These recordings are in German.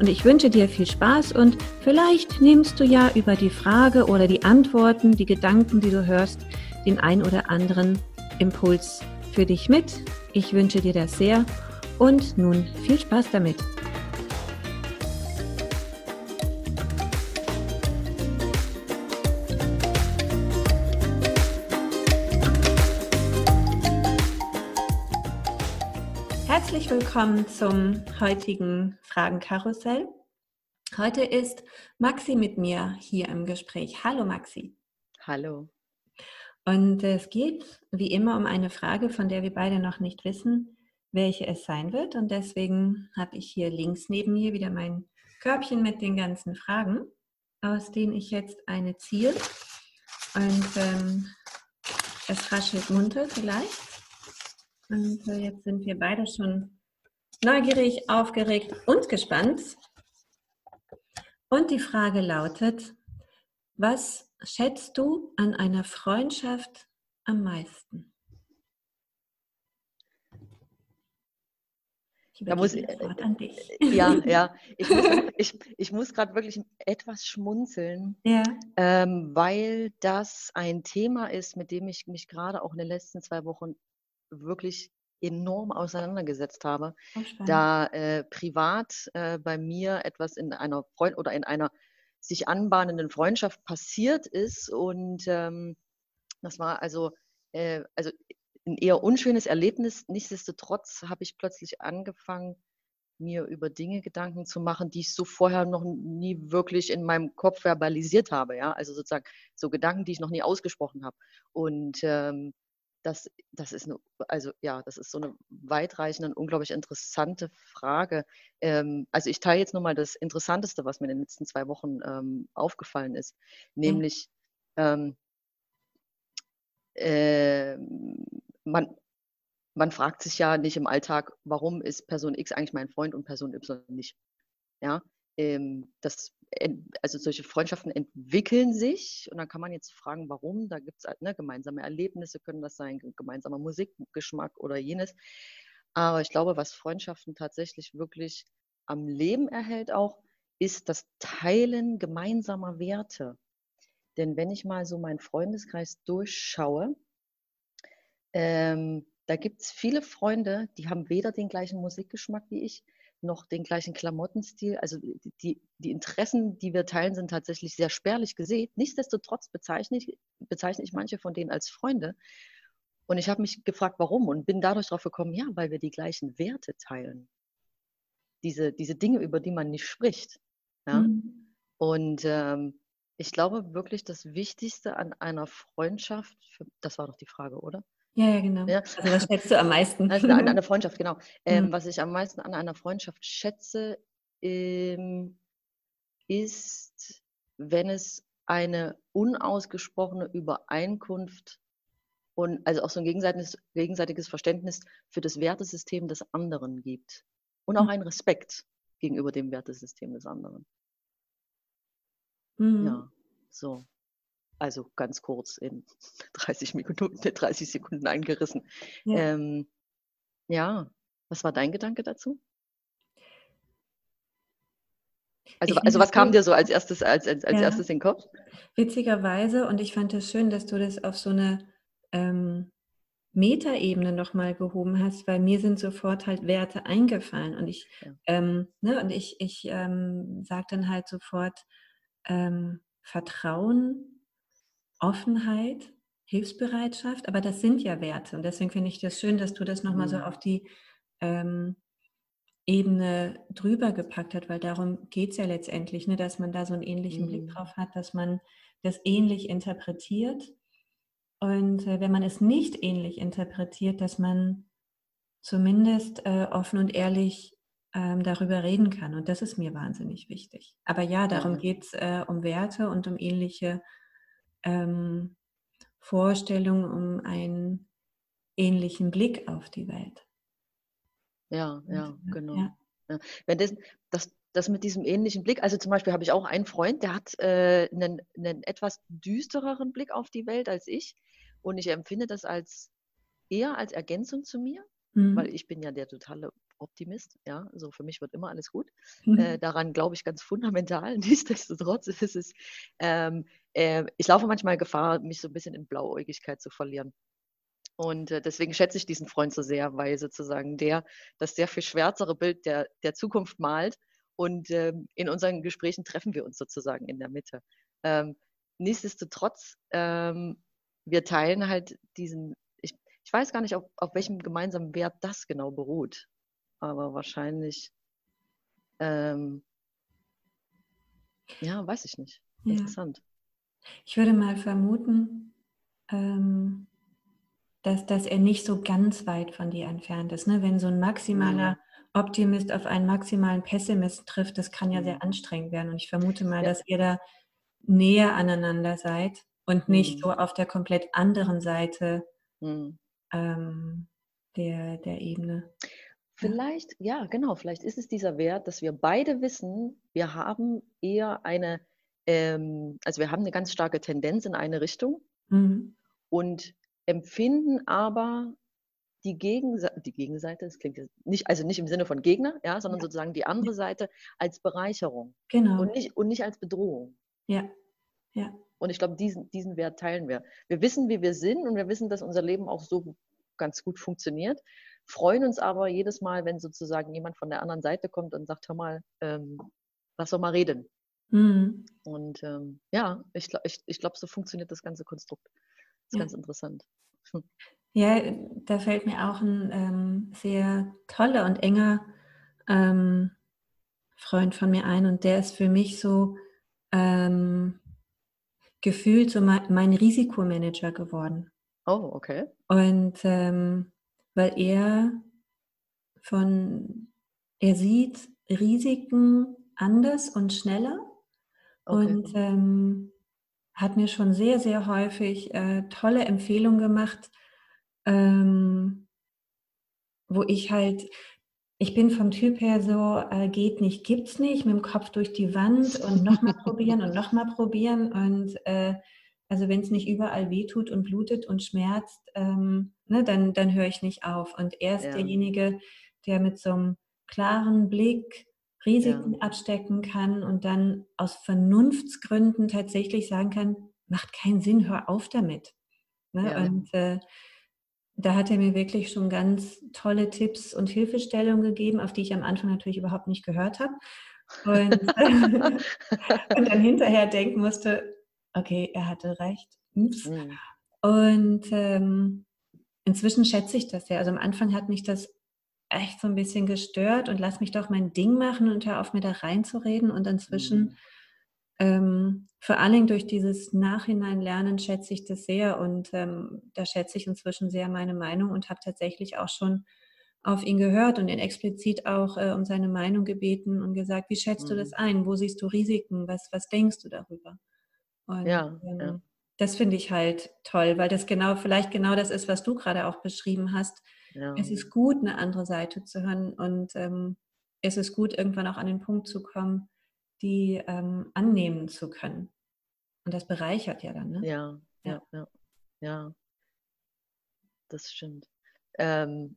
und ich wünsche dir viel Spaß und vielleicht nimmst du ja über die Frage oder die Antworten, die Gedanken, die du hörst, den ein oder anderen Impuls für dich mit. Ich wünsche dir das sehr und nun viel Spaß damit. Herzlich willkommen zum heutigen Fragenkarussell. Heute ist Maxi mit mir hier im Gespräch. Hallo Maxi. Hallo. Und es geht wie immer um eine Frage, von der wir beide noch nicht wissen, welche es sein wird. Und deswegen habe ich hier links neben mir wieder mein Körbchen mit den ganzen Fragen, aus denen ich jetzt eine ziehe. Und ähm, es raschelt munter vielleicht. Und jetzt sind wir beide schon neugierig, aufgeregt und gespannt. Und die Frage lautet, was schätzt du an einer Freundschaft am meisten? da muss ich, an dich. Ja, ja. Ich muss, ich, ich muss gerade wirklich etwas schmunzeln, ja. ähm, weil das ein Thema ist, mit dem ich mich gerade auch in den letzten zwei Wochen wirklich enorm auseinandergesetzt habe, oh, da äh, privat äh, bei mir etwas in einer Freund oder in einer sich anbahnenden Freundschaft passiert ist und ähm, das war also äh, also ein eher unschönes Erlebnis. Nichtsdestotrotz habe ich plötzlich angefangen, mir über Dinge Gedanken zu machen, die ich so vorher noch nie wirklich in meinem Kopf verbalisiert habe. Ja, also sozusagen so Gedanken, die ich noch nie ausgesprochen habe. Und ähm, das, das ist eine, also ja, das ist so eine weitreichende und unglaublich interessante Frage. Ähm, also ich teile jetzt nur mal das Interessanteste, was mir in den letzten zwei Wochen ähm, aufgefallen ist, nämlich ähm, äh, man, man fragt sich ja nicht im Alltag, warum ist Person X eigentlich mein Freund und Person Y nicht. Ja, ähm, das also solche Freundschaften entwickeln sich und dann kann man jetzt fragen, warum. Da gibt es halt, ne, gemeinsame Erlebnisse, können das sein, gemeinsamer Musikgeschmack oder jenes. Aber ich glaube, was Freundschaften tatsächlich wirklich am Leben erhält auch, ist das Teilen gemeinsamer Werte. Denn wenn ich mal so meinen Freundeskreis durchschaue, ähm, da gibt es viele Freunde, die haben weder den gleichen Musikgeschmack wie ich, noch den gleichen Klamottenstil. Also die, die Interessen, die wir teilen, sind tatsächlich sehr spärlich gesehen. Nichtsdestotrotz bezeichne ich, bezeichne ich manche von denen als Freunde. Und ich habe mich gefragt, warum und bin dadurch darauf gekommen, ja, weil wir die gleichen Werte teilen. Diese, diese Dinge, über die man nicht spricht. Ja? Mhm. Und ähm, ich glaube wirklich, das Wichtigste an einer Freundschaft, für, das war doch die Frage, oder? Ja, ja, genau. Ja. Also was schätzt du am meisten? Also an einer Freundschaft, genau. Ähm, mhm. Was ich am meisten an einer Freundschaft schätze, ähm, ist, wenn es eine unausgesprochene Übereinkunft und also auch so ein gegenseitiges, gegenseitiges Verständnis für das Wertesystem des anderen gibt. Und auch mhm. ein Respekt gegenüber dem Wertesystem des anderen. Mhm. Ja, so. Also ganz kurz in 30 Minuten, 30 Sekunden eingerissen. Ja. Ähm, ja, was war dein Gedanke dazu? Also, also was kam dir so als erstes, als, als, als ja, erstes in den Kopf? Witzigerweise, und ich fand es schön, dass du das auf so eine ähm, Metaebene nochmal gehoben hast, weil mir sind sofort halt Werte eingefallen und ich, ja. ähm, ne, und ich, ich ähm, sage dann halt sofort ähm, Vertrauen, Offenheit, Hilfsbereitschaft, aber das sind ja Werte. Und deswegen finde ich das schön, dass du das nochmal mhm. so auf die ähm, Ebene drüber gepackt hast, weil darum geht es ja letztendlich, ne, dass man da so einen ähnlichen mhm. Blick drauf hat, dass man das ähnlich interpretiert. Und äh, wenn man es nicht ähnlich interpretiert, dass man zumindest äh, offen und ehrlich ähm, darüber reden kann. Und das ist mir wahnsinnig wichtig. Aber ja, darum geht es äh, um Werte und um ähnliche ähm, Vorstellungen, um einen ähnlichen Blick auf die Welt. Ja, ja, äh, genau. Ja. Ja. Wenn das, das, das mit diesem ähnlichen Blick, also zum Beispiel habe ich auch einen Freund, der hat äh, einen, einen etwas düstereren Blick auf die Welt als ich. Und ich empfinde das als eher als Ergänzung zu mir, mhm. weil ich bin ja der totale Optimist. Ja, also für mich wird immer alles gut. Mhm. Äh, daran glaube ich ganz fundamental. Nichtsdestotrotz ist es, ähm, äh, ich laufe manchmal Gefahr, mich so ein bisschen in Blauäugigkeit zu verlieren. Und äh, deswegen schätze ich diesen Freund so sehr, weil sozusagen der das sehr viel schwärzere Bild der, der Zukunft malt. Und ähm, in unseren Gesprächen treffen wir uns sozusagen in der Mitte. Ähm, nichtsdestotrotz, ähm, wir teilen halt diesen, ich, ich weiß gar nicht, auf, auf welchem gemeinsamen Wert das genau beruht aber wahrscheinlich, ähm, ja, weiß ich nicht. Interessant. Ja. Ich würde mal vermuten, ähm, dass, dass er nicht so ganz weit von dir entfernt ist. Ne? Wenn so ein maximaler mhm. Optimist auf einen maximalen Pessimist trifft, das kann ja sehr mhm. anstrengend werden. Und ich vermute mal, ja. dass ihr da näher aneinander seid und nicht mhm. so auf der komplett anderen Seite mhm. ähm, der, der Ebene. Vielleicht, ja, genau, vielleicht ist es dieser Wert, dass wir beide wissen, wir haben eher eine, ähm, also wir haben eine ganz starke Tendenz in eine Richtung mhm. und empfinden aber die, Gegenseite, die Gegenseite, das klingt nicht, also nicht im Sinne von Gegner, ja, sondern ja. sozusagen die andere Seite als Bereicherung. Genau. Und nicht, und nicht als Bedrohung. Ja. Ja. Und ich glaube, diesen, diesen Wert teilen wir. Wir wissen, wie wir sind und wir wissen, dass unser Leben auch so ganz gut funktioniert freuen uns aber jedes Mal, wenn sozusagen jemand von der anderen Seite kommt und sagt, hör mal, ähm, lass doch mal reden. Mhm. Und ähm, ja, ich, ich, ich glaube, so funktioniert das ganze Konstrukt. Das ist ja. ganz interessant. Ja, da fällt mir auch ein ähm, sehr toller und enger ähm, Freund von mir ein und der ist für mich so ähm, gefühlt so mein, mein Risikomanager geworden. Oh, okay. Und ähm, weil er von, er sieht Risiken anders und schneller okay. und ähm, hat mir schon sehr, sehr häufig äh, tolle Empfehlungen gemacht, ähm, wo ich halt, ich bin vom Typ her so, äh, geht nicht, gibt's nicht, mit dem Kopf durch die Wand und nochmal probieren und nochmal probieren und äh, also wenn es nicht überall wehtut und blutet und schmerzt, ähm, ne, dann, dann höre ich nicht auf. Und er ist ja. derjenige, der mit so einem klaren Blick Risiken ja. abstecken kann und dann aus Vernunftsgründen tatsächlich sagen kann, macht keinen Sinn, hör auf damit. Ne? Ja. Und äh, da hat er mir wirklich schon ganz tolle Tipps und Hilfestellungen gegeben, auf die ich am Anfang natürlich überhaupt nicht gehört habe. Und, und dann hinterher denken musste, okay, er hatte recht. Ups. Mhm. Und ähm, inzwischen schätze ich das ja. Also am Anfang hat mich das echt so ein bisschen gestört und lass mich doch mein Ding machen und hör auf, mir da reinzureden. Und inzwischen, mhm. ähm, vor allen Dingen durch dieses Nachhinein-Lernen, schätze ich das sehr. Und ähm, da schätze ich inzwischen sehr meine Meinung und habe tatsächlich auch schon auf ihn gehört und ihn explizit auch äh, um seine Meinung gebeten und gesagt, wie schätzt mhm. du das mhm. ein? Wo siehst du Risiken? Was, was denkst du darüber? Und, ja, ähm, ja. Das finde ich halt toll, weil das genau, vielleicht genau das ist, was du gerade auch beschrieben hast. Ja. Es ist gut, eine andere Seite zu hören und ähm, es ist gut, irgendwann auch an den Punkt zu kommen, die ähm, annehmen zu können. Und das bereichert ja dann, ne? Ja, ja, ja, ja. Das stimmt. Ähm,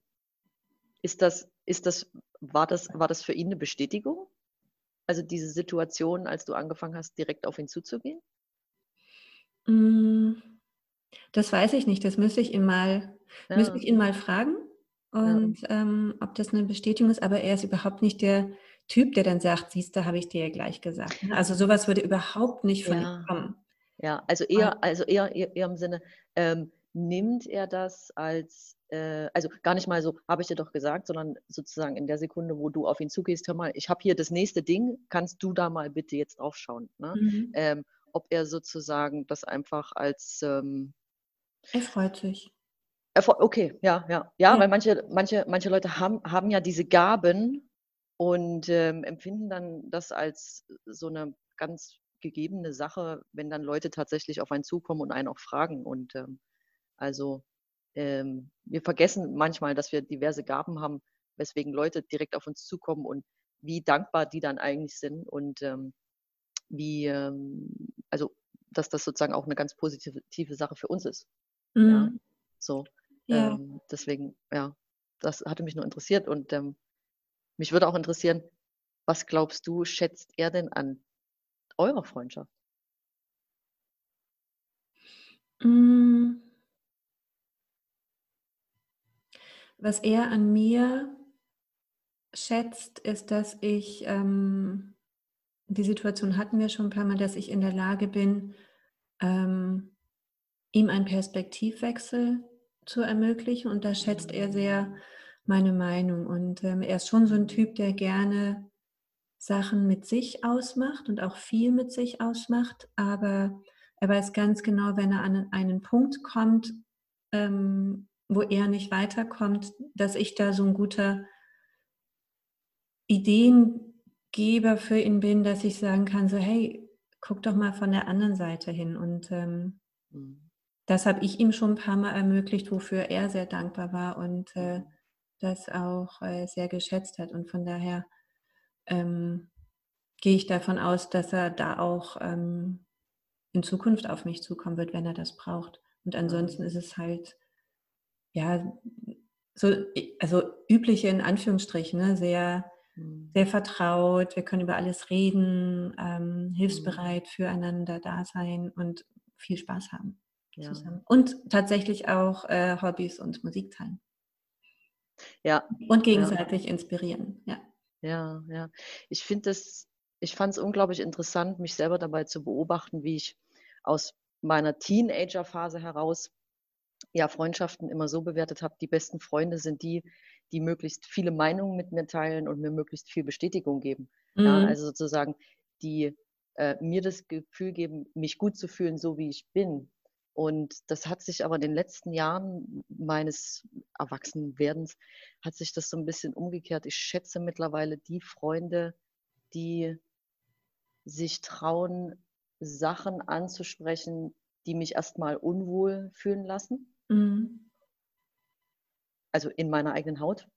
ist das, ist das, war das, war das für ihn eine Bestätigung? Also diese Situation, als du angefangen hast, direkt auf ihn zuzugehen? Hm, das weiß ich nicht. Das müsste ich ihn mal, ja. müsste ich ihn mal fragen und ja. ähm, ob das eine Bestätigung ist. Aber er ist überhaupt nicht der Typ, der dann sagt, siehst du, habe ich dir ja gleich gesagt. Ne? Also sowas würde überhaupt nicht von ja. ihm kommen. Ja, also eher, also eher, eher, eher im Sinne, ähm, nimmt er das als, äh, also gar nicht mal so, habe ich dir doch gesagt, sondern sozusagen in der Sekunde, wo du auf ihn zugehst, hör mal, ich habe hier das nächste Ding, kannst du da mal bitte jetzt draufschauen. Ne? Mhm. Ähm, ob er sozusagen das einfach als. Ähm, er freut sich. Okay, ja, ja, ja, ja, weil manche, manche, manche Leute haben, haben ja diese Gaben und ähm, empfinden dann das als so eine ganz gegebene Sache, wenn dann Leute tatsächlich auf einen zukommen und einen auch fragen. Und ähm, also ähm, wir vergessen manchmal, dass wir diverse Gaben haben, weswegen Leute direkt auf uns zukommen und wie dankbar die dann eigentlich sind und ähm, wie, ähm, also dass das sozusagen auch eine ganz positive Sache für uns ist. Mhm. Ja, so. Ja. Ähm, deswegen, ja, das hatte mich nur interessiert und ähm, mich würde auch interessieren, was glaubst du, schätzt er denn an eurer Freundschaft? Mm. Was er an mir schätzt, ist, dass ich, ähm, die Situation hatten wir schon ein paar Mal, dass ich in der Lage bin, ähm, ihm einen Perspektivwechsel zu ermöglichen. Und da schätzt er sehr meine Meinung. Und ähm, er ist schon so ein Typ, der gerne Sachen mit sich ausmacht und auch viel mit sich ausmacht. Aber er weiß ganz genau, wenn er an einen Punkt kommt, ähm, wo er nicht weiterkommt, dass ich da so ein guter Ideengeber für ihn bin, dass ich sagen kann, so hey, guck doch mal von der anderen Seite hin. Und ähm, mhm. das habe ich ihm schon ein paar Mal ermöglicht, wofür er sehr dankbar war und äh, mhm. das auch äh, sehr geschätzt hat. Und von daher ähm, gehe ich davon aus, dass er da auch ähm, in Zukunft auf mich zukommen wird, wenn er das braucht. Und ansonsten ist es halt ja, so, also übliche in Anführungsstrichen, ne, sehr, mhm. Sehr vertraut, wir können über alles reden, ähm, mhm. hilfsbereit füreinander da sein und viel Spaß haben ja. zusammen. Und tatsächlich auch äh, Hobbys und Musik teilen. Ja. Und gegenseitig ja. inspirieren, ja. Ja, ja. Ich finde es, ich fand es unglaublich interessant, mich selber dabei zu beobachten, wie ich aus meiner Teenager-Phase heraus ja, Freundschaften immer so bewertet habe, die besten Freunde sind die, die möglichst viele Meinungen mit mir teilen und mir möglichst viel Bestätigung geben. Mhm. Ja, also sozusagen, die äh, mir das Gefühl geben, mich gut zu fühlen, so wie ich bin. Und das hat sich aber in den letzten Jahren meines Erwachsenwerdens, hat sich das so ein bisschen umgekehrt. Ich schätze mittlerweile die Freunde, die sich trauen, Sachen anzusprechen, die mich erstmal unwohl fühlen lassen. Mhm. Also in meiner eigenen Haut.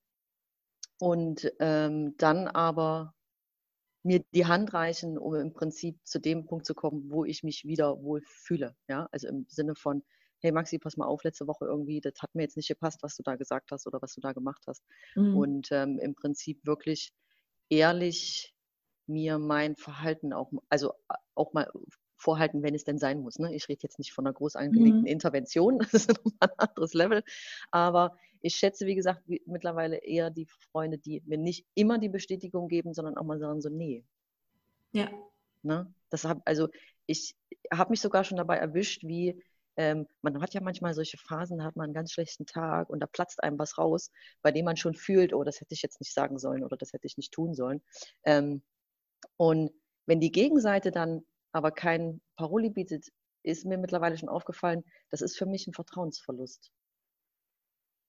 Und ähm, dann aber mir die Hand reichen, um im Prinzip zu dem Punkt zu kommen, wo ich mich wieder wohl fühle. Ja? Also im Sinne von, hey Maxi, pass mal auf, letzte Woche irgendwie, das hat mir jetzt nicht gepasst, was du da gesagt hast oder was du da gemacht hast. Mhm. Und ähm, im Prinzip wirklich ehrlich mir mein Verhalten auch, also auch mal vorhalten, wenn es denn sein muss. Ne? Ich rede jetzt nicht von einer groß angelegten mhm. Intervention, das ist nochmal ein anderes Level. Aber ich schätze, wie gesagt, wie, mittlerweile eher die Freunde, die mir nicht immer die Bestätigung geben, sondern auch mal sagen so, nee. Ja. Ne? Das hab, also ich habe mich sogar schon dabei erwischt, wie ähm, man hat ja manchmal solche Phasen, da hat man einen ganz schlechten Tag und da platzt einem was raus, bei dem man schon fühlt, oh, das hätte ich jetzt nicht sagen sollen oder das hätte ich nicht tun sollen. Ähm, und wenn die Gegenseite dann aber kein Paroli bietet, ist mir mittlerweile schon aufgefallen, das ist für mich ein Vertrauensverlust.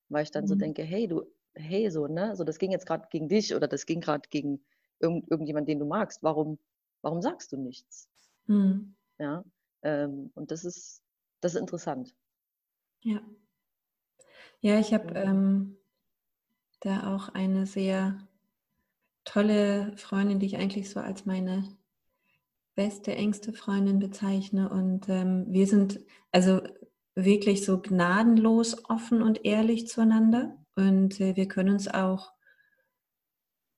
Weil ich dann mhm. so denke, hey, du, hey, so, ne, so das ging jetzt gerade gegen dich oder das ging gerade gegen irgend, irgendjemand, den du magst. Warum, warum sagst du nichts? Mhm. Ja, ähm, und das ist, das ist interessant. Ja. Ja, ich habe ähm, da auch eine sehr tolle Freundin, die ich eigentlich so als meine beste, engste Freundin bezeichne. Und ähm, wir sind also wirklich so gnadenlos offen und ehrlich zueinander. Und äh, wir können uns auch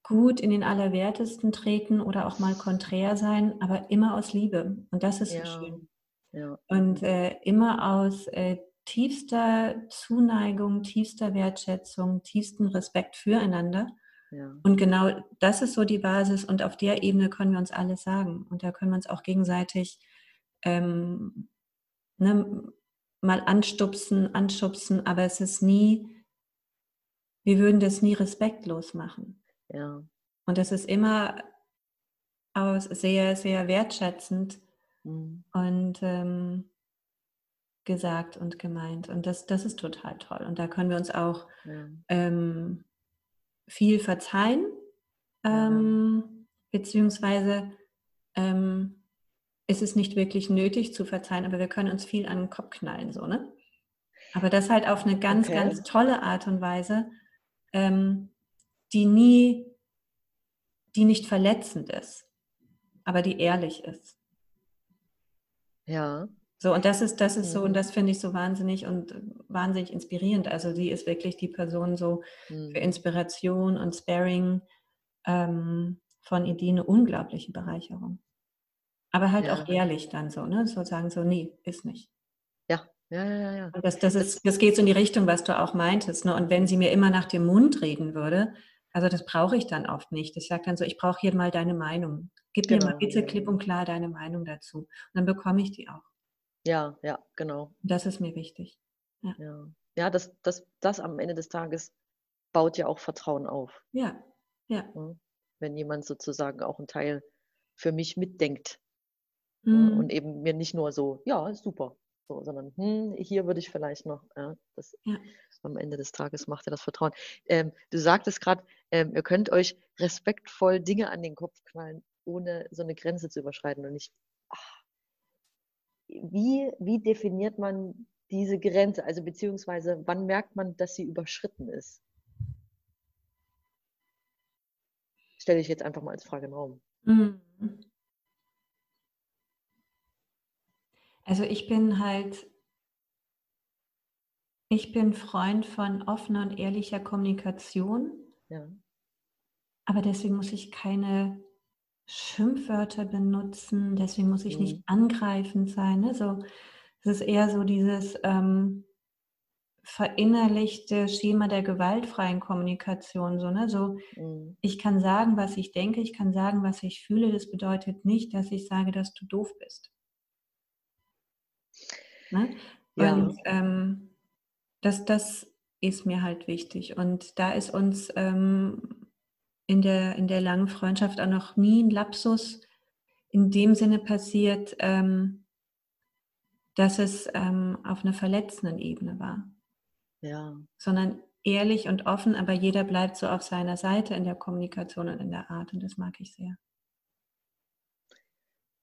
gut in den Allerwertesten treten oder auch mal konträr sein, aber immer aus Liebe. Und das ist ja. so schön. Ja. Und äh, immer aus äh, tiefster Zuneigung, tiefster Wertschätzung, tiefsten Respekt füreinander. Und genau das ist so die Basis und auf der Ebene können wir uns alles sagen. Und da können wir uns auch gegenseitig ähm, ne, mal anstupsen, anschubsen, aber es ist nie, wir würden das nie respektlos machen. Ja. Und das ist immer aus sehr, sehr wertschätzend mhm. und ähm, gesagt und gemeint. Und das, das ist total toll. Und da können wir uns auch ja. ähm, viel verzeihen ähm, beziehungsweise ähm, ist es nicht wirklich nötig zu verzeihen, aber wir können uns viel an den Kopf knallen, so, ne? Aber das halt auf eine ganz, okay. ganz tolle Art und Weise, ähm, die nie, die nicht verletzend ist, aber die ehrlich ist. Ja. So, und das ist, das ist so, und mhm. das finde ich so wahnsinnig und wahnsinnig inspirierend. Also sie ist wirklich die Person so mhm. für Inspiration und Sparing ähm, von Ideen eine unglaubliche Bereicherung. Aber halt ja. auch ehrlich dann so, ne? So sagen so, nee, ist nicht. Ja, ja, ja, ja. Und das, das, ist, das geht so in die Richtung, was du auch meintest. Ne? Und wenn sie mir immer nach dem Mund reden würde, also das brauche ich dann oft nicht. Ich sage dann so, ich brauche hier mal deine Meinung. Gib genau. mir mal bitte klipp und klar deine Meinung dazu. Und dann bekomme ich die auch. Ja, ja, genau. Das ist mir wichtig. Ja, ja. ja das, das, das am Ende des Tages baut ja auch Vertrauen auf. Ja, ja. Wenn jemand sozusagen auch einen Teil für mich mitdenkt. Mhm. Und eben mir nicht nur so, ja, super, so, sondern hm, hier würde ich vielleicht noch, ja, das ja. am Ende des Tages macht ja das Vertrauen. Ähm, du sagtest gerade, ähm, ihr könnt euch respektvoll Dinge an den Kopf knallen, ohne so eine Grenze zu überschreiten. Und ich, ach, wie, wie definiert man diese Grenze? Also beziehungsweise wann merkt man, dass sie überschritten ist? Stelle ich jetzt einfach mal als Frage im Raum. Mhm. Also ich bin halt, ich bin Freund von offener und ehrlicher Kommunikation. Ja. Aber deswegen muss ich keine Schimpfwörter benutzen, deswegen muss ich mhm. nicht angreifend sein. Ne? So, es ist eher so dieses ähm, verinnerlichte Schema der gewaltfreien Kommunikation. So, ne? so mhm. ich kann sagen, was ich denke, ich kann sagen, was ich fühle. Das bedeutet nicht, dass ich sage, dass du doof bist. Ne? Ja. Und ähm, das, das ist mir halt wichtig. Und da ist uns ähm, in der, in der langen Freundschaft auch noch nie ein Lapsus in dem Sinne passiert, ähm, dass es ähm, auf einer verletzenden Ebene war. Ja. Sondern ehrlich und offen, aber jeder bleibt so auf seiner Seite in der Kommunikation und in der Art und das mag ich sehr.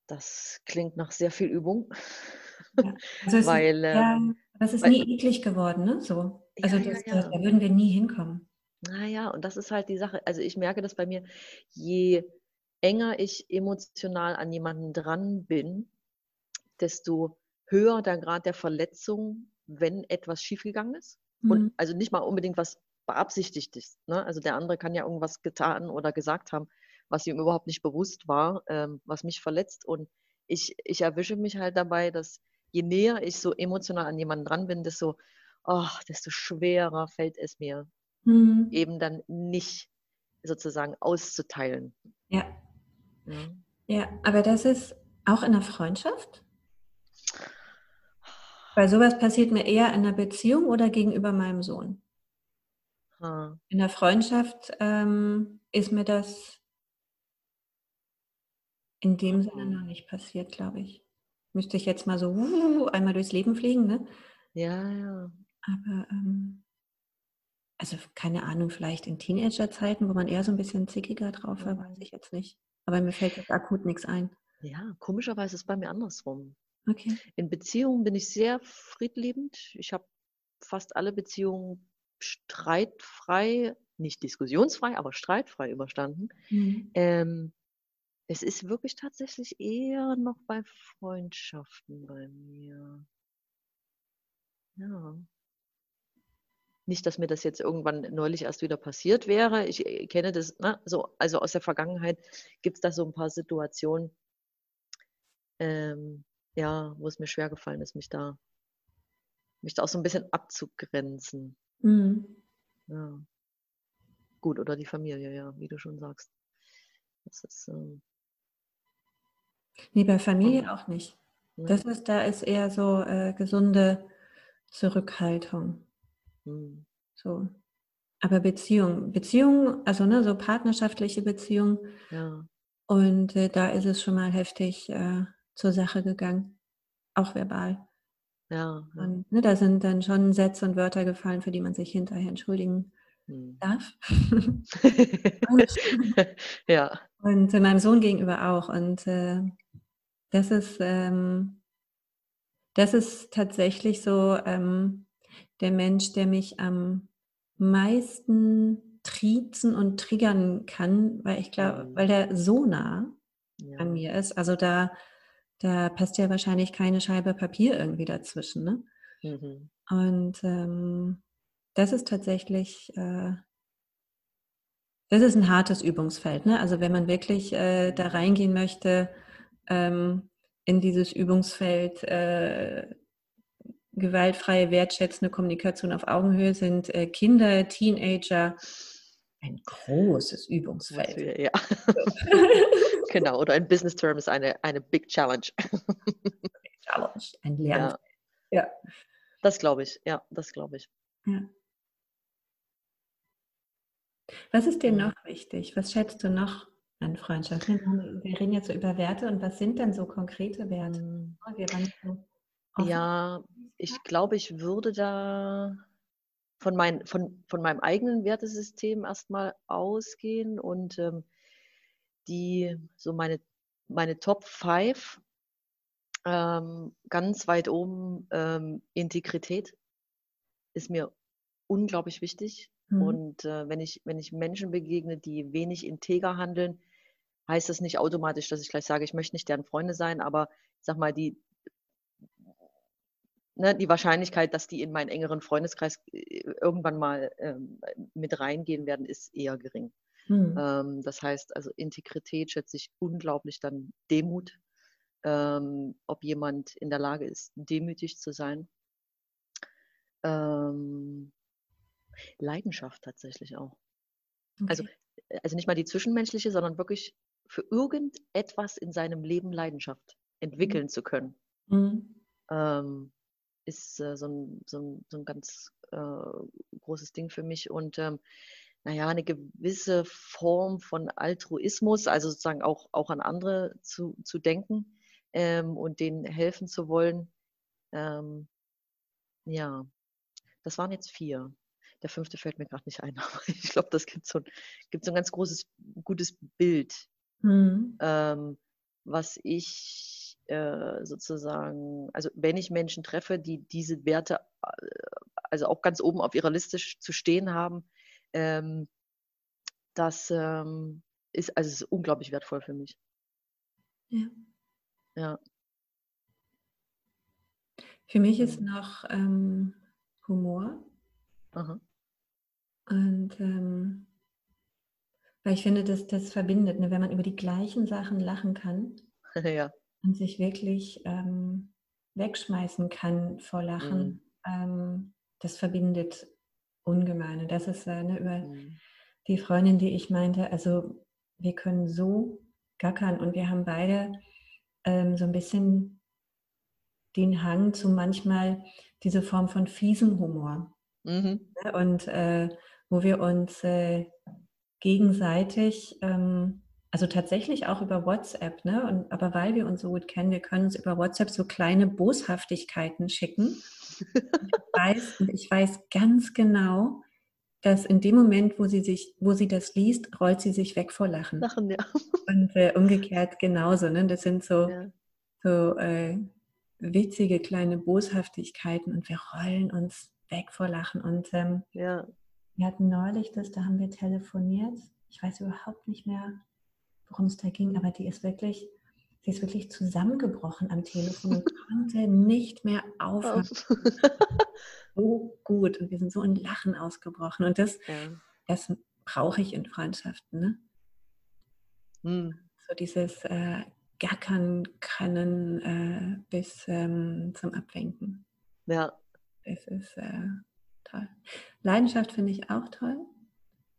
Das klingt nach sehr viel Übung. Ja. Also weil, ist, ja, ähm, es ist weil, nie eklig geworden, ne? So. Also ja, das, da würden wir nie hinkommen. Naja, und das ist halt die Sache. Also ich merke das bei mir, je enger ich emotional an jemanden dran bin, desto höher der Grad der Verletzung, wenn etwas schiefgegangen ist. Mhm. Und also nicht mal unbedingt was beabsichtigt ist. Ne? Also der andere kann ja irgendwas getan oder gesagt haben, was ihm überhaupt nicht bewusst war, ähm, was mich verletzt. Und ich, ich erwische mich halt dabei, dass je näher ich so emotional an jemanden dran bin, desto, oh, desto schwerer fällt es mir, mhm. eben dann nicht sozusagen auszuteilen. Ja. ja. Ja, aber das ist auch in der Freundschaft? Weil sowas passiert mir eher in einer Beziehung oder gegenüber meinem Sohn. Ha. In der Freundschaft ähm, ist mir das in dem Sinne noch nicht passiert, glaube ich. Müsste ich jetzt mal so uh, einmal durchs Leben fliegen, ne? Ja, ja. Aber ähm, also keine Ahnung, vielleicht in Teenagerzeiten, wo man eher so ein bisschen zickiger drauf war, weiß ich jetzt nicht. Aber mir fällt jetzt akut nichts ein. Ja, komischerweise ist es bei mir andersrum. Okay. In Beziehungen bin ich sehr friedliebend. Ich habe fast alle Beziehungen streitfrei, nicht diskussionsfrei, aber streitfrei überstanden. Mhm. Ähm, es ist wirklich tatsächlich eher noch bei Freundschaften bei mir. Ja. Nicht, dass mir das jetzt irgendwann neulich erst wieder passiert wäre. Ich äh, kenne das, ne, so, also aus der Vergangenheit gibt es da so ein paar Situationen, ähm, ja, wo es mir schwer gefallen ist, mich da, mich da auch so ein bisschen abzugrenzen. Mhm. Ja. Gut, oder die Familie, ja, wie du schon sagst. Das ist. Ähm, nee, bei Familie auch nicht. Das ist, da ist eher so äh, gesunde Zurückhaltung. Mhm. So. Aber Beziehung, Beziehung, also ne, so partnerschaftliche Beziehung. Ja. Und äh, da ist es schon mal heftig äh, zur Sache gegangen, auch verbal. Ja, ja. Und ne, da sind dann schon Sätze und Wörter gefallen, für die man sich hinterher entschuldigen hm. darf. ja. Und meinem Sohn gegenüber auch. Und äh, das ist, ähm, das ist tatsächlich so ähm, der Mensch, der mich am meisten triezen und triggern kann, weil ich glaube, mhm. weil der so nah ja. an mir ist. Also da, da passt ja wahrscheinlich keine Scheibe Papier irgendwie dazwischen. Ne? Mhm. Und ähm, das ist tatsächlich, äh, das ist ein hartes Übungsfeld. Ne? Also wenn man wirklich äh, da reingehen möchte, ähm, in dieses Übungsfeld äh, gewaltfreie, wertschätzende Kommunikation auf Augenhöhe sind äh, Kinder, Teenager ein großes Übungsfeld. Wir, ja. genau, oder in Business Terms eine, eine Big Challenge. Challenge, ein Lernfeld. Ja. ja. Das glaube ich, ja, das glaube ich. Ja. Was ist dir noch wichtig? Was schätzt du noch an Freundschaft? Wir reden jetzt so über Werte und was sind denn so konkrete Werte? Hm. ja, ich glaube, ich würde da von, mein, von, von meinem eigenen Wertesystem erstmal ausgehen und ähm, die so meine, meine Top 5 ähm, ganz weit oben ähm, Integrität ist mir unglaublich wichtig. Mhm. Und äh, wenn, ich, wenn ich Menschen begegne, die wenig integer handeln, heißt das nicht automatisch, dass ich gleich sage, ich möchte nicht deren Freunde sein, aber ich sag mal, die, ne, die Wahrscheinlichkeit, dass die in meinen engeren Freundeskreis äh, irgendwann mal ähm, mit reingehen werden, ist eher gering. Mhm. Ähm, das heißt, also Integrität schätze ich unglaublich dann Demut, ähm, ob jemand in der Lage ist, demütig zu sein. Ähm, Leidenschaft tatsächlich auch. Also, okay. Also, also nicht mal die zwischenmenschliche, sondern wirklich für irgendetwas in seinem Leben Leidenschaft entwickeln mhm. zu können, mhm. ähm, ist äh, so, ein, so, ein, so, ein, ganz äh, großes Ding für mich. Und ähm, naja, eine gewisse Form von Altruismus, also sozusagen auch, auch an andere zu, zu denken ähm, und denen helfen zu wollen. Ähm, ja, das waren jetzt vier. Der fünfte fällt mir gerade nicht ein, aber ich glaube, das gibt so, gibt so ein ganz großes, gutes Bild, mhm. ähm, was ich äh, sozusagen, also wenn ich Menschen treffe, die diese Werte äh, also auch ganz oben auf ihrer Liste zu stehen haben, ähm, das ähm, ist, also ist unglaublich wertvoll für mich. Ja. Ja. Für mich ist mhm. noch ähm, Humor. Aha. Und ähm, weil ich finde, dass das verbindet, ne? wenn man über die gleichen Sachen lachen kann ja. und sich wirklich ähm, wegschmeißen kann vor Lachen, mhm. ähm, das verbindet ungemein. Und das ist äh, ne, über mhm. die Freundin, die ich meinte, also wir können so gackern und wir haben beide ähm, so ein bisschen den Hang zu manchmal diese Form von fiesen Humor. Mhm. Ne? Und äh, wo wir uns äh, gegenseitig, ähm, also tatsächlich auch über WhatsApp, ne? Und, aber weil wir uns so gut kennen, wir können uns über WhatsApp so kleine Boshaftigkeiten schicken. ich, weiß, ich weiß ganz genau, dass in dem Moment, wo sie sich, wo sie das liest, rollt sie sich weg vor Lachen. Lachen, ja. Und äh, umgekehrt genauso. Ne? Das sind so, ja. so äh, witzige kleine Boshaftigkeiten und wir rollen uns weg vor Lachen. Und ähm, ja. Wir hatten neulich das, da haben wir telefoniert. Ich weiß überhaupt nicht mehr, worum es da ging, aber die ist wirklich, sie ist wirklich zusammengebrochen am Telefon und konnte nicht mehr aufhören. so gut. Und wir sind so in Lachen ausgebrochen. Und das, ja. das brauche ich in Freundschaften. Ne? Hm. So dieses äh, Gackern können äh, bis ähm, zum Abwinken. Ja. Es ist äh, toll. Leidenschaft finde ich auch toll.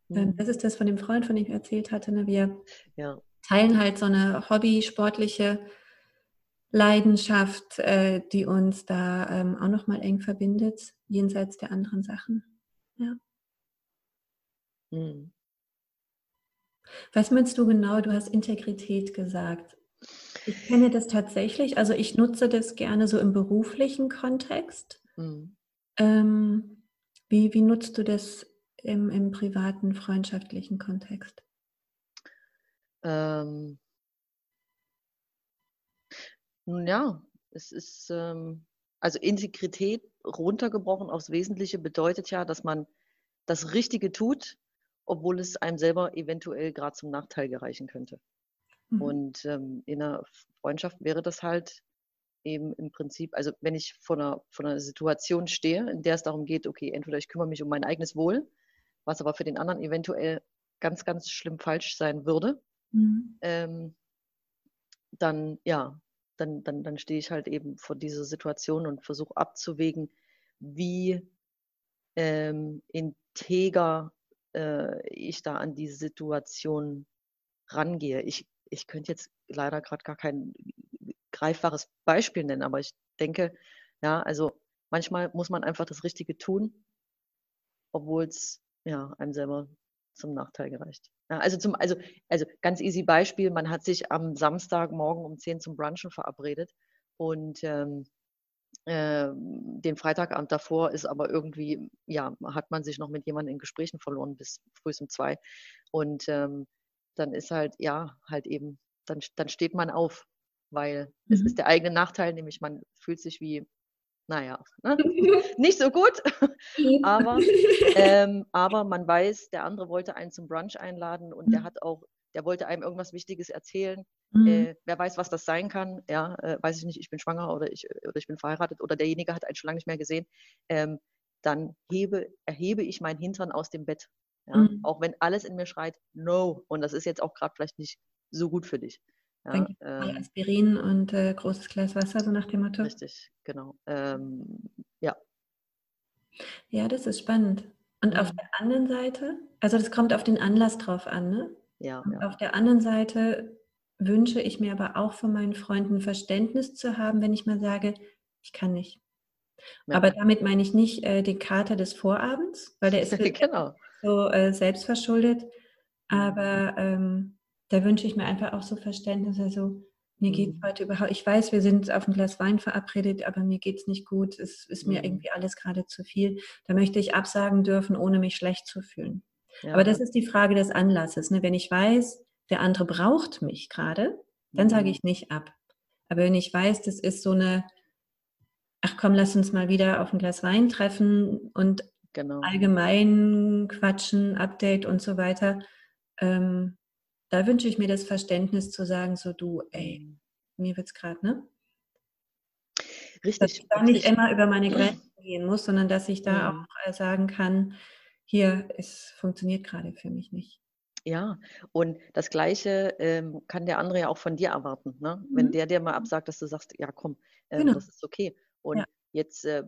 Mhm. Das ist das von dem Freund, von dem ich erzählt hatte. Ne? Wir ja. teilen halt so eine hobby-sportliche Leidenschaft, äh, die uns da ähm, auch nochmal eng verbindet, jenseits der anderen Sachen. Ja. Mhm. Was meinst du genau? Du hast Integrität gesagt. Ich kenne das tatsächlich, also ich nutze das gerne so im beruflichen Kontext. Mhm. Ähm, wie, wie nutzt du das im, im privaten, freundschaftlichen Kontext? Ähm, nun ja, es ist, ähm, also Integrität runtergebrochen aufs Wesentliche bedeutet ja, dass man das Richtige tut, obwohl es einem selber eventuell gerade zum Nachteil gereichen könnte. Mhm. Und ähm, in einer Freundschaft wäre das halt eben im Prinzip, also wenn ich vor einer, vor einer Situation stehe, in der es darum geht, okay, entweder ich kümmere mich um mein eigenes Wohl, was aber für den anderen eventuell ganz, ganz schlimm falsch sein würde, mhm. ähm, dann ja, dann, dann, dann stehe ich halt eben vor dieser Situation und versuche abzuwägen, wie ähm, integer äh, ich da an die Situation rangehe. Ich, ich könnte jetzt leider gerade gar kein greifbares Beispiel nennen, aber ich denke, ja, also manchmal muss man einfach das Richtige tun, obwohl es ja, einem selber zum Nachteil gereicht. Ja, also, zum, also, also ganz easy Beispiel, man hat sich am Samstagmorgen um 10 zum Brunchen verabredet und ähm, äh, den Freitagabend davor ist aber irgendwie, ja, hat man sich noch mit jemandem in Gesprächen verloren bis früh um zwei. Und ähm, dann ist halt, ja, halt eben, dann, dann steht man auf weil mhm. es ist der eigene Nachteil, nämlich man fühlt sich wie, naja, ne? nicht so gut, aber, ähm, aber man weiß, der andere wollte einen zum Brunch einladen und mhm. der hat auch, der wollte einem irgendwas Wichtiges erzählen. Mhm. Äh, wer weiß, was das sein kann, ja, äh, weiß ich nicht, ich bin schwanger oder ich, oder ich bin verheiratet oder derjenige hat einen schon lange nicht mehr gesehen, ähm, dann hebe, erhebe ich mein Hintern aus dem Bett. Ja? Mhm. Auch wenn alles in mir schreit, no, und das ist jetzt auch gerade vielleicht nicht so gut für dich. Ja, Dann gibt es ähm, Aspirin und äh, großes Glas Wasser, so nach dem Motto. Richtig, genau. Ähm, ja. Ja, das ist spannend. Und mhm. auf der anderen Seite, also das kommt auf den Anlass drauf an, ne? Ja, ja. Auf der anderen Seite wünsche ich mir aber auch von meinen Freunden Verständnis zu haben, wenn ich mal sage, ich kann nicht. Ja. Aber damit meine ich nicht äh, den Kater des Vorabends, weil der ist genau. so äh, selbstverschuldet. Mhm. Aber ähm, da wünsche ich mir einfach auch so Verständnis. Also mir geht es mhm. heute überhaupt, ich weiß, wir sind auf ein Glas Wein verabredet, aber mir geht es nicht gut. Es ist mir mhm. irgendwie alles gerade zu viel. Da möchte ich absagen dürfen, ohne mich schlecht zu fühlen. Ja. Aber das ist die Frage des Anlasses. Ne? Wenn ich weiß, der andere braucht mich gerade, dann sage mhm. ich nicht ab. Aber wenn ich weiß, das ist so eine, ach komm, lass uns mal wieder auf ein Glas Wein treffen und genau. allgemein quatschen, Update und so weiter, ähm, da wünsche ich mir das Verständnis zu sagen, so du, ey, mhm. mir wird es gerade, ne? Richtig. Dass ich da nicht immer über meine Grenzen gehen muss, sondern dass ich da ja. auch äh, sagen kann, hier, es funktioniert gerade für mich nicht. Ja, und das Gleiche ähm, kann der andere ja auch von dir erwarten. Ne? Mhm. Wenn der dir mal absagt, dass du sagst, ja komm, ähm, genau. das ist okay. Und ja. jetzt, äh,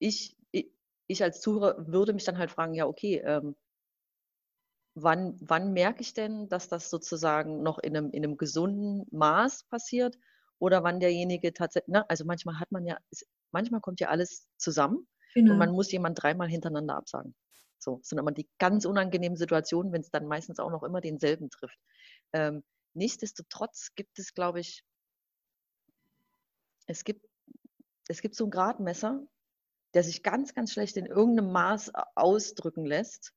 ich, ich, ich, als Zuhörer würde mich dann halt fragen, ja okay, ähm, wann, wann merke ich denn, dass das sozusagen noch in einem, in einem gesunden Maß passiert oder wann derjenige tatsächlich, ne, also manchmal hat man ja, manchmal kommt ja alles zusammen genau. und man muss jemand dreimal hintereinander absagen. So, das sind immer die ganz unangenehmen Situationen, wenn es dann meistens auch noch immer denselben trifft. Ähm, nichtsdestotrotz gibt es, glaube ich, es gibt, es gibt so ein Gradmesser, der sich ganz, ganz schlecht in irgendeinem Maß ausdrücken lässt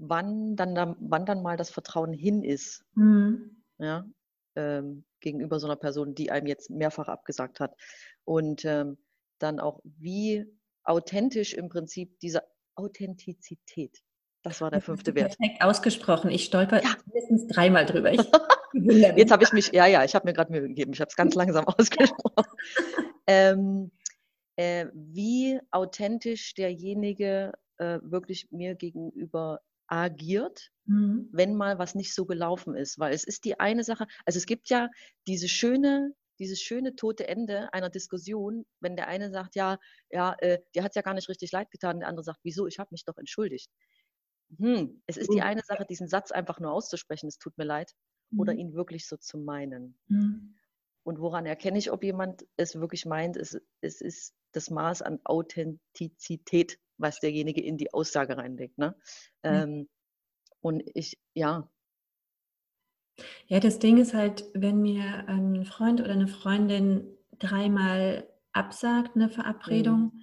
wann dann, da, wann dann mal das Vertrauen hin ist. Mhm. Ja, ähm, gegenüber so einer Person, die einem jetzt mehrfach abgesagt hat. Und ähm, dann auch, wie authentisch im Prinzip diese Authentizität. Das war der fünfte Wert. Perfekt ausgesprochen. Ich stolper ja. mindestens dreimal drüber. Jetzt habe ich mich, ja, ja, ich habe mir gerade Mühe gegeben. Ich habe es ganz langsam ausgesprochen. ähm, äh, wie authentisch derjenige äh, wirklich mir gegenüber agiert, mhm. wenn mal was nicht so gelaufen ist. Weil es ist die eine Sache, also es gibt ja diese schöne, dieses schöne tote Ende einer Diskussion, wenn der eine sagt, ja, ja, äh, dir hat ja gar nicht richtig leid getan, der andere sagt, wieso, ich habe mich doch entschuldigt. Hm, es ist die eine Sache, diesen Satz einfach nur auszusprechen, es tut mir leid, mhm. oder ihn wirklich so zu meinen. Mhm. Und woran erkenne ich, ob jemand es wirklich meint? Es, es ist das Maß an Authentizität, was derjenige in die Aussage reinlegt. Ne? Mhm. Ähm, und ich, ja. Ja, das Ding ist halt, wenn mir ein Freund oder eine Freundin dreimal absagt, eine Verabredung, mhm.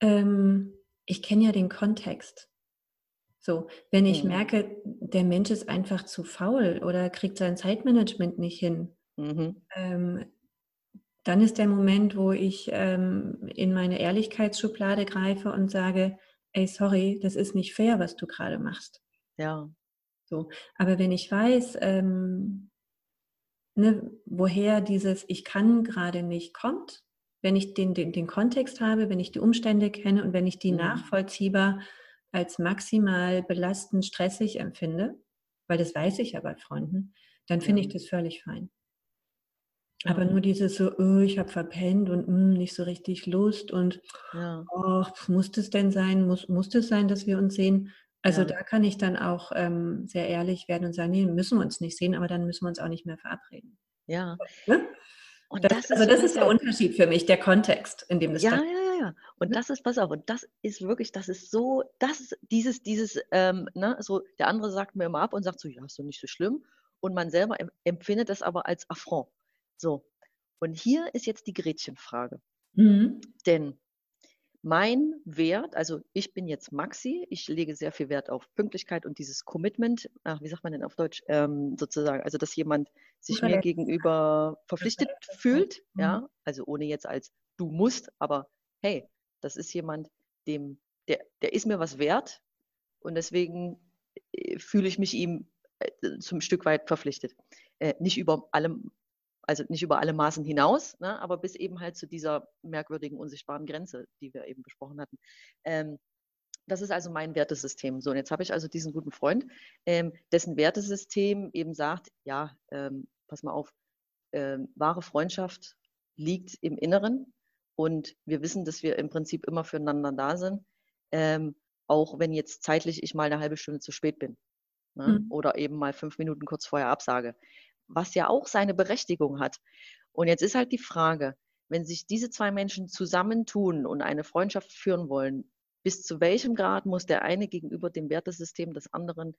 ähm, ich kenne ja den Kontext. So, wenn ich mhm. merke, der Mensch ist einfach zu faul oder kriegt sein Zeitmanagement nicht hin, mhm. ähm, dann ist der Moment, wo ich ähm, in meine Ehrlichkeitsschublade greife und sage, ey, sorry, das ist nicht fair, was du gerade machst. Ja. So, aber wenn ich weiß, ähm, ne, woher dieses Ich kann gerade nicht kommt, wenn ich den, den, den Kontext habe, wenn ich die Umstände kenne und wenn ich die mhm. nachvollziehbar als maximal belastend, stressig empfinde, weil das weiß ich ja bei Freunden, dann finde ja. ich das völlig fein. Aber nur dieses so, oh, ich habe verpennt und mm, nicht so richtig Lust und ja. oh, muss das denn sein? Muss, muss das sein, dass wir uns sehen? Also ja. da kann ich dann auch ähm, sehr ehrlich werden und sagen, nee, müssen wir uns nicht sehen, aber dann müssen wir uns auch nicht mehr verabreden. Ja. Ne? Und das, das also das ist der Unterschied für mich, der Kontext, in dem das ja, ja, ja, ja. Und mhm. das ist, pass auf, und das ist wirklich, das ist so, das ist dieses, dieses, ähm, ne, so, der andere sagt mir immer ab und sagt so, ja, ist doch nicht so schlimm. Und man selber empfindet das aber als Affront. So. Und hier ist jetzt die Gretchenfrage. Mhm. Denn mein Wert, also ich bin jetzt Maxi, ich lege sehr viel Wert auf Pünktlichkeit und dieses Commitment, ach, wie sagt man denn auf Deutsch, ähm, sozusagen, also dass jemand sich mir gegenüber verpflichtet fühlt, mhm. ja, also ohne jetzt als du musst, aber hey, das ist jemand, dem, der, der ist mir was wert und deswegen äh, fühle ich mich ihm äh, zum Stück weit verpflichtet. Äh, nicht über allem also nicht über alle Maßen hinaus, ne, aber bis eben halt zu dieser merkwürdigen, unsichtbaren Grenze, die wir eben besprochen hatten. Ähm, das ist also mein Wertesystem. So, und jetzt habe ich also diesen guten Freund, ähm, dessen Wertesystem eben sagt, ja, ähm, pass mal auf, ähm, wahre Freundschaft liegt im Inneren und wir wissen, dass wir im Prinzip immer füreinander da sind, ähm, auch wenn jetzt zeitlich ich mal eine halbe Stunde zu spät bin. Ne? Mhm. Oder eben mal fünf Minuten kurz vorher absage was ja auch seine Berechtigung hat. Und jetzt ist halt die Frage, wenn sich diese zwei Menschen zusammentun und eine Freundschaft führen wollen, bis zu welchem Grad muss der eine gegenüber dem Wertesystem des anderen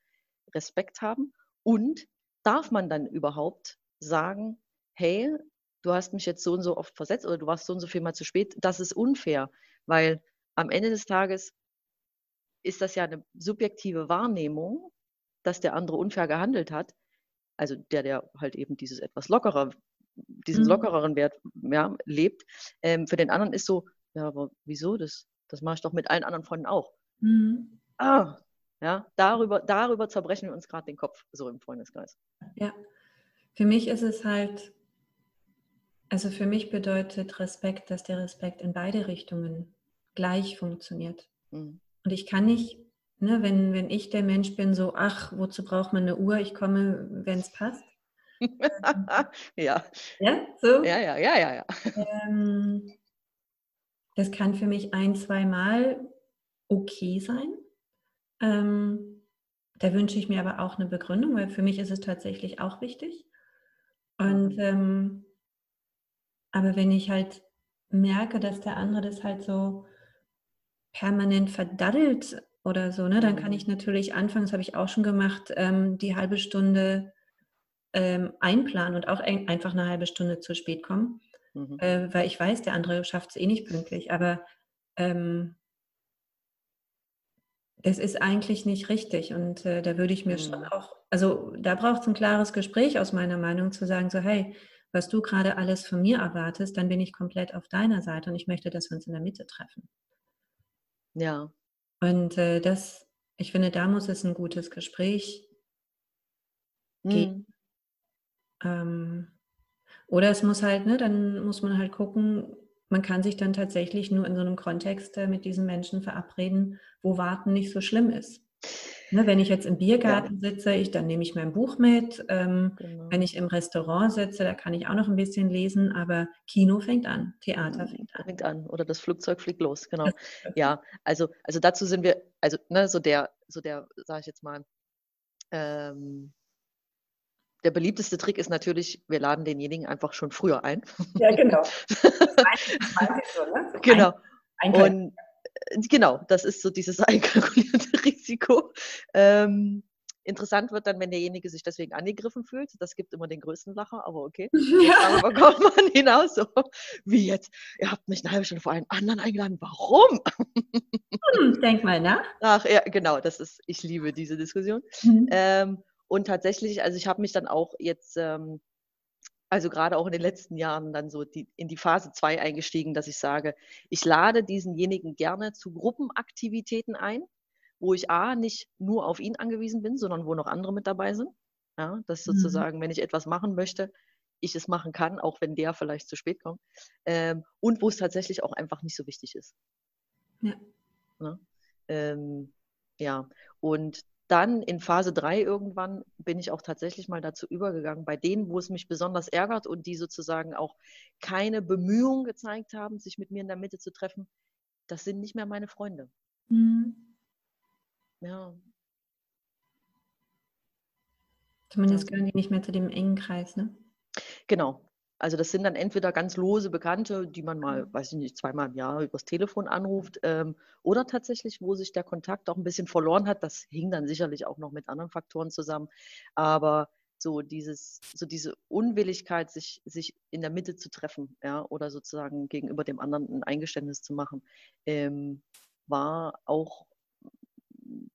Respekt haben? Und darf man dann überhaupt sagen, hey, du hast mich jetzt so und so oft versetzt oder du warst so und so viel mal zu spät, das ist unfair, weil am Ende des Tages ist das ja eine subjektive Wahrnehmung, dass der andere unfair gehandelt hat also der, der halt eben dieses etwas lockerer, diesen mhm. lockereren Wert ja, lebt. Ähm, für den anderen ist so, ja, aber wieso? Das, das mache ich doch mit allen anderen Freunden auch. Mhm. Ah, ja, darüber, darüber zerbrechen wir uns gerade den Kopf, so im Freundeskreis. Ja, für mich ist es halt, also für mich bedeutet Respekt, dass der Respekt in beide Richtungen gleich funktioniert. Mhm. Und ich kann nicht Ne, wenn, wenn ich der Mensch bin, so, ach, wozu braucht man eine Uhr? Ich komme, wenn es passt. ja. Ja, so? Ja, ja, ja, ja, ja. Ähm, das kann für mich ein, zwei Mal okay sein. Ähm, da wünsche ich mir aber auch eine Begründung, weil für mich ist es tatsächlich auch wichtig. Und ähm, aber wenn ich halt merke, dass der andere das halt so permanent verdaddelt oder so, ne? Dann kann mhm. ich natürlich anfangen, das habe ich auch schon gemacht, ähm, die halbe Stunde ähm, einplanen und auch ein, einfach eine halbe Stunde zu spät kommen, mhm. äh, weil ich weiß, der andere schafft es eh nicht pünktlich. Aber ähm, es ist eigentlich nicht richtig und äh, da würde ich mir mhm. schon auch, also da braucht es ein klares Gespräch aus meiner Meinung zu sagen, so hey, was du gerade alles von mir erwartest, dann bin ich komplett auf deiner Seite und ich möchte, dass wir uns in der Mitte treffen. Ja, und äh, das, ich finde, da muss es ein gutes Gespräch geben. Mhm. Ähm, oder es muss halt, ne, dann muss man halt gucken, man kann sich dann tatsächlich nur in so einem Kontext äh, mit diesen Menschen verabreden, wo Warten nicht so schlimm ist. Ne, wenn ich jetzt im Biergarten ja. sitze, ich, dann nehme ich mein Buch mit. Ähm, genau. Wenn ich im Restaurant sitze, da kann ich auch noch ein bisschen lesen, aber Kino fängt an, Theater fängt an. Fängt an oder das Flugzeug fliegt los, genau. ja, also, also dazu sind wir, also ne, so der, so der, sage ich jetzt mal, ähm, der beliebteste Trick ist natürlich, wir laden denjenigen einfach schon früher ein. Ja, genau. Ne? genau. Ein, ein und genau, das ist so dieses einkalkulierte Risiko. Ähm, Interessant wird dann, wenn derjenige sich deswegen angegriffen fühlt. Das gibt immer den größten Lacher, aber okay. Ja. Darüber kommt man hinaus. So, wie jetzt? Ihr habt mich eine halbe Stunde vor einen anderen eingeladen. Warum? Hm, denk mal nach. Ach ja, genau. Das ist, ich liebe diese Diskussion. Mhm. Ähm, und tatsächlich, also ich habe mich dann auch jetzt ähm, also gerade auch in den letzten Jahren dann so die, in die Phase 2 eingestiegen, dass ich sage, ich lade diesenjenigen gerne zu Gruppenaktivitäten ein, wo ich A, nicht nur auf ihn angewiesen bin, sondern wo noch andere mit dabei sind. Ja, dass mhm. sozusagen, wenn ich etwas machen möchte, ich es machen kann, auch wenn der vielleicht zu spät kommt. Ähm, und wo es tatsächlich auch einfach nicht so wichtig ist. Ja. Ja, ne? ähm, ja. und dann in Phase 3 irgendwann bin ich auch tatsächlich mal dazu übergegangen, bei denen, wo es mich besonders ärgert und die sozusagen auch keine Bemühungen gezeigt haben, sich mit mir in der Mitte zu treffen, das sind nicht mehr meine Freunde. Mhm. Ja. Zumindest gehören die nicht mehr zu dem engen Kreis, ne? Genau, also das sind dann entweder ganz lose Bekannte, die man mal, mhm. weiß ich nicht, zweimal im Jahr übers Telefon anruft, ähm, oder tatsächlich, wo sich der Kontakt auch ein bisschen verloren hat. Das hing dann sicherlich auch noch mit anderen Faktoren zusammen. Aber so dieses, so diese Unwilligkeit, sich, sich in der Mitte zu treffen, ja, oder sozusagen gegenüber dem anderen ein Eingeständnis zu machen, ähm, war auch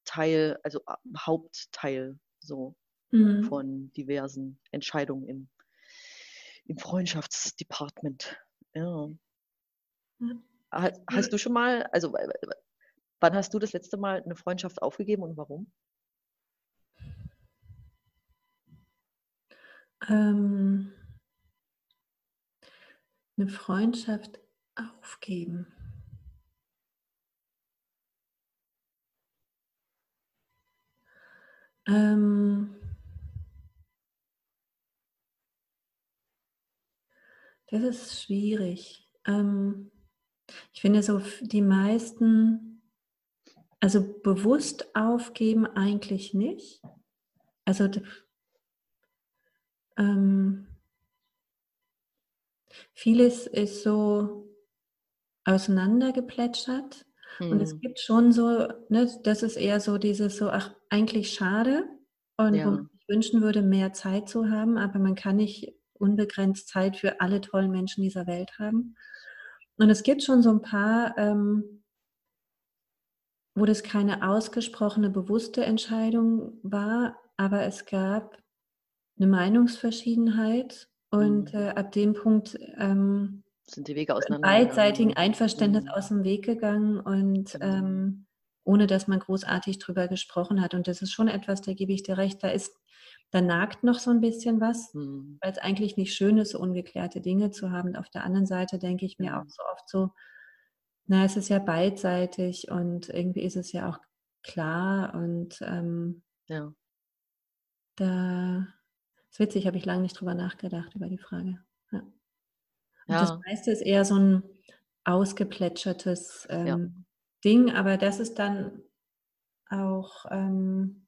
Teil, also äh, Hauptteil so mhm. von diversen Entscheidungen im im Freundschaftsdepartment. Ja. ja. Hast du schon mal, also wann hast du das letzte Mal eine Freundschaft aufgegeben und warum? Ähm, eine Freundschaft aufgeben. Ähm, Das ist schwierig. Ähm, ich finde so die meisten, also bewusst aufgeben eigentlich nicht. Also ähm, vieles ist so auseinandergeplätschert. Hm. Und es hm. gibt schon so, ne, das ist eher so dieses so, ach, eigentlich schade. Und ja. wo man sich wünschen würde, mehr Zeit zu haben, aber man kann nicht unbegrenzt Zeit für alle tollen Menschen dieser Welt haben. Und es gibt schon so ein paar, ähm, wo das keine ausgesprochene, bewusste Entscheidung war, aber es gab eine Meinungsverschiedenheit und mhm. äh, ab dem Punkt ähm, sind die Wege auseinander. Beidseitigen Einverständnis mhm. aus dem Weg gegangen und ähm, ohne dass man großartig drüber gesprochen hat. Und das ist schon etwas, da gebe ich dir recht, da ist da nagt noch so ein bisschen was, mhm. weil es eigentlich nicht schön ist, so ungeklärte Dinge zu haben. Auf der anderen Seite denke ich mir auch so oft so, na, es ist ja beidseitig und irgendwie ist es ja auch klar und ähm, ja. da ist witzig, habe ich lange nicht drüber nachgedacht über die Frage. Ja. ja. Das meiste ist eher so ein ausgeplätschertes ähm. Ding, aber das ist dann auch ähm,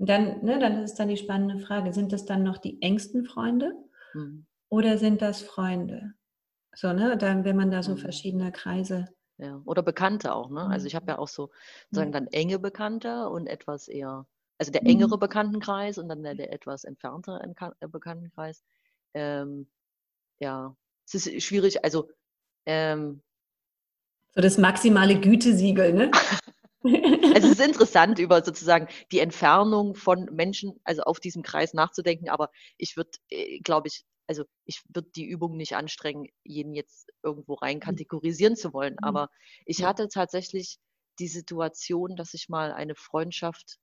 und dann, ne, dann ist dann die spannende Frage, sind das dann noch die engsten Freunde mhm. oder sind das Freunde? So, ne, dann, wenn man da so mhm. verschiedene Kreise. Ja, oder Bekannte auch, ne? Also ich habe ja auch so sagen dann enge Bekannte und etwas eher, also der engere mhm. Bekanntenkreis und dann der, der etwas entferntere äh, Bekanntenkreis. Ähm, ja, es ist schwierig, also ähm, so das maximale Gütesiegel, ne? Also es ist interessant, über sozusagen die Entfernung von Menschen, also auf diesem Kreis nachzudenken, aber ich würde, äh, glaube ich, also ich würde die Übung nicht anstrengen, jeden jetzt irgendwo rein mhm. kategorisieren zu wollen. Mhm. Aber ich hatte tatsächlich die Situation, dass ich mal eine Freundschaft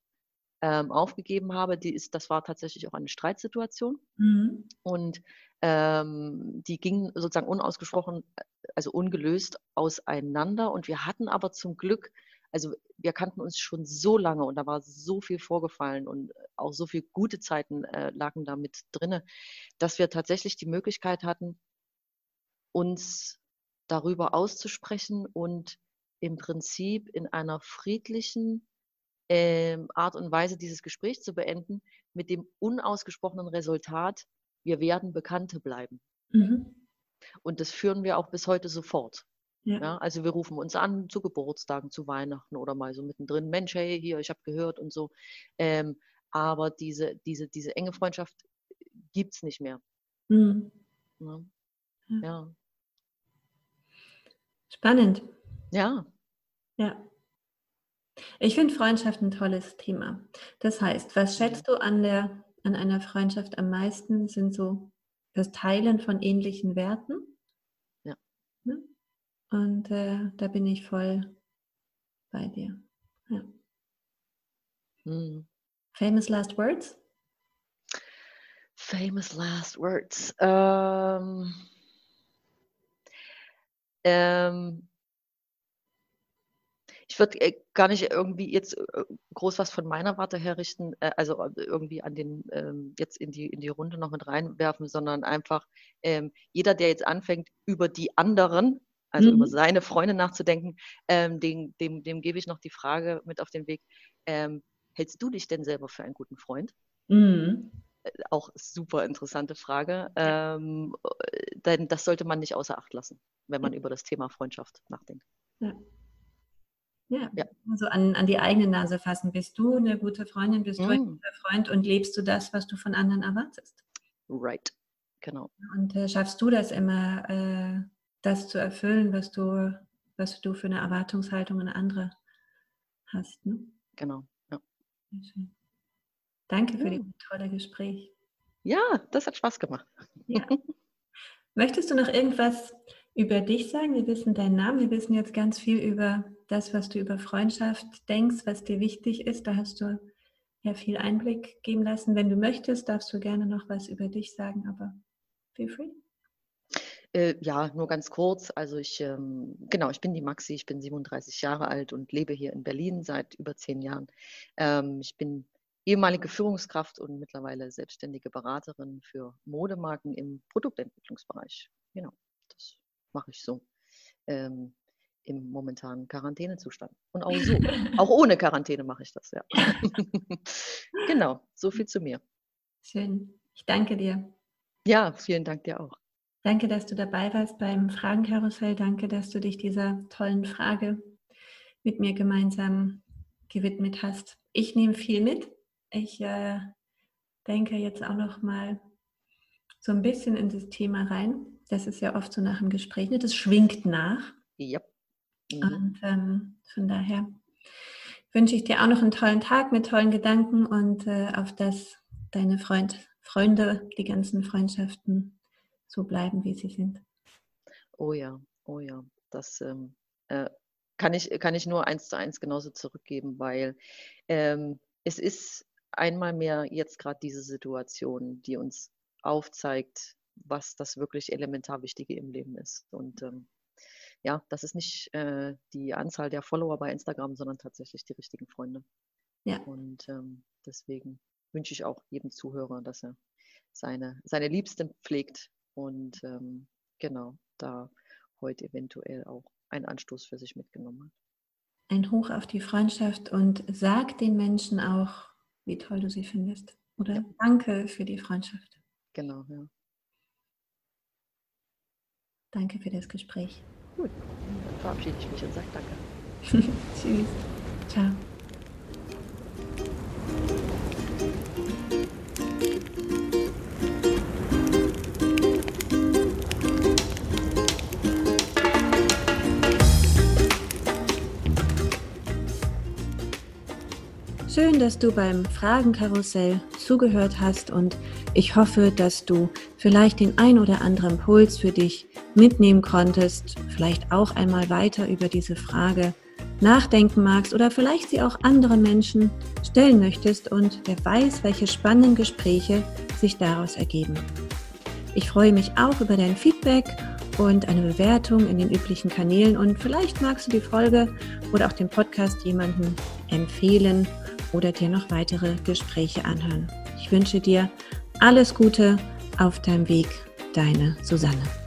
ähm, aufgegeben habe. Die ist, das war tatsächlich auch eine Streitsituation. Mhm. Und ähm, die ging sozusagen unausgesprochen, also ungelöst auseinander. Und wir hatten aber zum Glück also wir kannten uns schon so lange und da war so viel vorgefallen und auch so viele gute Zeiten äh, lagen da mit drinne, dass wir tatsächlich die Möglichkeit hatten, uns darüber auszusprechen und im Prinzip in einer friedlichen äh, Art und Weise dieses Gespräch zu beenden, mit dem unausgesprochenen Resultat, wir werden Bekannte bleiben. Mhm. Und das führen wir auch bis heute sofort. Ja. ja. also wir rufen uns an zu Geburtstagen, zu Weihnachten oder mal so mittendrin, Mensch, hey, hier, ich habe gehört und so. Ähm, aber diese, diese, diese enge Freundschaft gibt es nicht mehr. Mhm. Ja. ja. Spannend. Ja. Ja. Ich finde Freundschaft ein tolles Thema. Das heißt, was schätzt du an, der, an einer Freundschaft am meisten? Sind so das Teilen von ähnlichen Werten. Ja. Ne? Und äh, da bin ich voll bei dir. Ja. Mhm. Famous last words? Famous last words. Ähm, ähm, ich würde äh, gar nicht irgendwie jetzt äh, groß was von meiner Warte her richten, äh, also irgendwie an den ähm, jetzt in die in die Runde noch mit reinwerfen, sondern einfach ähm, jeder, der jetzt anfängt über die anderen, also mhm. über seine Freunde nachzudenken, ähm, dem, dem, dem gebe ich noch die Frage mit auf den Weg: ähm, Hältst du dich denn selber für einen guten Freund? Mhm. Auch super interessante Frage. Ähm, denn das sollte man nicht außer Acht lassen, wenn man über das Thema Freundschaft nachdenkt. Ja. Ja, ja. also an, an die eigene Nase fassen. Bist du eine gute Freundin, bist du ein mm. guter Freund und lebst du das, was du von anderen erwartest? Right, genau. Und äh, schaffst du das immer, äh, das zu erfüllen, was du, was du für eine Erwartungshaltung an andere hast? Ne? Genau, ja. Danke für ja. das tolle Gespräch. Ja, das hat Spaß gemacht. Ja. Möchtest du noch irgendwas über dich sagen? Wir wissen deinen Namen, wir wissen jetzt ganz viel über das, was du über Freundschaft denkst, was dir wichtig ist. Da hast du ja viel Einblick geben lassen. Wenn du möchtest, darfst du gerne noch was über dich sagen, aber feel free. Äh, ja, nur ganz kurz. Also ich, ähm, genau, ich bin die Maxi, ich bin 37 Jahre alt und lebe hier in Berlin seit über zehn Jahren. Ähm, ich bin ehemalige Führungskraft und mittlerweile selbstständige Beraterin für Modemarken im Produktentwicklungsbereich. Genau, das mache ich so. Ähm, im momentanen Quarantänezustand. Und auch so, auch ohne Quarantäne mache ich das, ja. genau, so viel zu mir. Schön. Ich danke dir. Ja, vielen Dank dir auch. Danke, dass du dabei warst beim Fragenkarussell. Danke, dass du dich dieser tollen Frage mit mir gemeinsam gewidmet hast. Ich nehme viel mit. Ich äh, denke jetzt auch noch mal so ein bisschen in das Thema rein. Das ist ja oft so nach dem Gespräch. Ne? Das schwingt nach. Ja. Mhm. Und ähm, von daher wünsche ich dir auch noch einen tollen Tag mit tollen Gedanken und äh, auf dass deine Freund, Freunde, die ganzen Freundschaften so bleiben, wie sie sind. Oh ja, oh ja. Das ähm, äh, kann, ich, kann ich nur eins zu eins genauso zurückgeben, weil ähm, es ist einmal mehr jetzt gerade diese Situation, die uns aufzeigt, was das wirklich elementar Wichtige im Leben ist. Und ähm, ja, das ist nicht äh, die Anzahl der Follower bei Instagram, sondern tatsächlich die richtigen Freunde. Ja. Und ähm, deswegen wünsche ich auch jedem Zuhörer, dass er seine, seine Liebsten pflegt und ähm, genau da heute eventuell auch einen Anstoß für sich mitgenommen hat. Ein Hoch auf die Freundschaft und sag den Menschen auch, wie toll du sie findest. Oder ja. danke für die Freundschaft. Genau, ja. Danke für das Gespräch. Gut, dann verabschiede ich mich und sage Danke. Tschüss. Ciao. Schön, dass du beim Fragenkarussell zugehört hast und ich hoffe, dass du vielleicht den ein oder anderen Puls für dich mitnehmen konntest, vielleicht auch einmal weiter über diese Frage nachdenken magst oder vielleicht sie auch anderen Menschen stellen möchtest und wer weiß, welche spannenden Gespräche sich daraus ergeben. Ich freue mich auch über dein Feedback und eine Bewertung in den üblichen Kanälen und vielleicht magst du die Folge oder auch den Podcast jemandem empfehlen oder dir noch weitere Gespräche anhören. Ich wünsche dir alles Gute auf deinem Weg, deine Susanne.